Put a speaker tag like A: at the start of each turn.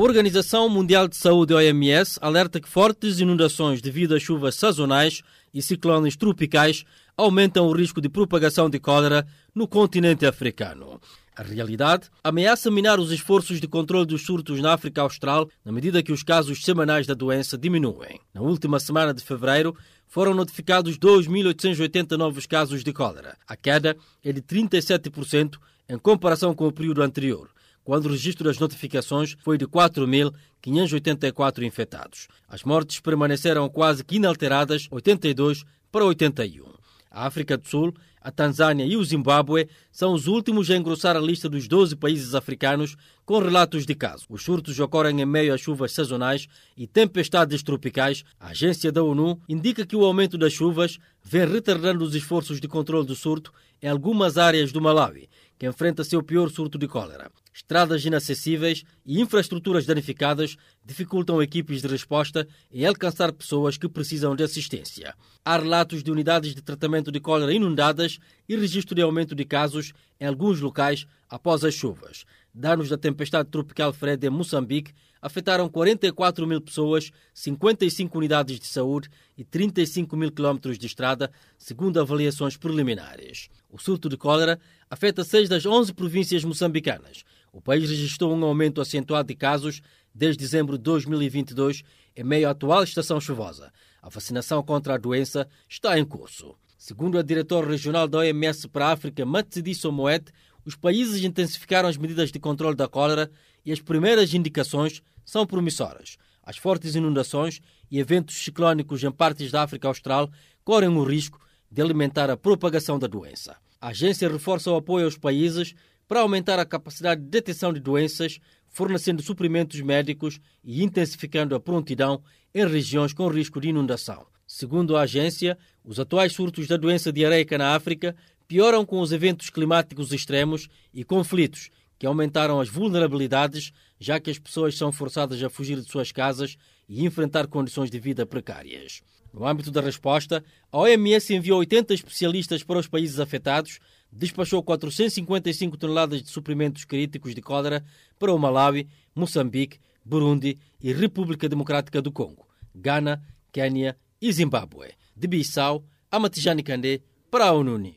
A: Organização Mundial de Saúde, OMS, alerta que fortes inundações devido a chuvas sazonais e ciclones tropicais aumentam o risco de propagação de cólera no continente africano. A realidade ameaça minar os esforços de controle dos surtos na África Austral na medida que os casos semanais da doença diminuem. Na última semana de fevereiro, foram notificados 2.880 novos casos de cólera. A queda é de 37% em comparação com o período anterior quando o registro das notificações foi de 4.584 infectados. As mortes permaneceram quase que inalteradas, 82 para 81. A África do Sul, a Tanzânia e o Zimbábue são os últimos a engrossar a lista dos 12 países africanos com relatos de casos. Os surtos ocorrem em meio a chuvas sazonais e tempestades tropicais. A agência da ONU indica que o aumento das chuvas vem retardando os esforços de controle do surto em algumas áreas do Malawi que enfrenta seu pior surto de cólera. Estradas inacessíveis e infraestruturas danificadas dificultam equipes de resposta em alcançar pessoas que precisam de assistência. Há relatos de unidades de tratamento de cólera inundadas e registro de aumento de casos em alguns locais após as chuvas. Danos da tempestade tropical Fred em Moçambique afetaram 44 mil pessoas, 55 unidades de saúde e 35 mil quilómetros de estrada, segundo avaliações preliminares. O surto de cólera afeta seis das 11 províncias moçambicanas. O país registrou um aumento acentuado de casos desde dezembro de 2022, em meio à atual estação chuvosa. A vacinação contra a doença está em curso. Segundo a diretora regional da OMS para a África, Matsidiso Moed, os países intensificaram as medidas de controle da cólera e as primeiras indicações são promissoras. As fortes inundações e eventos ciclónicos em partes da África Austral correm o risco de alimentar a propagação da doença. A agência reforça o apoio aos países para aumentar a capacidade de detecção de doenças, fornecendo suprimentos médicos e intensificando a prontidão em regiões com risco de inundação. Segundo a agência, os atuais surtos da doença diarreica na África pioram com os eventos climáticos extremos e conflitos que aumentaram as vulnerabilidades, já que as pessoas são forçadas a fugir de suas casas e enfrentar condições de vida precárias. No âmbito da resposta, a OMS enviou 80 especialistas para os países afetados, despachou 455 toneladas de suprimentos críticos de cólera para o Malawi, Moçambique, Burundi e República Democrática do Congo, Ghana, Quênia e Zimbábue. De Bissau, a Matijani Kandé para a ONU.